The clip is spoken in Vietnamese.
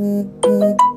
Mm-hmm.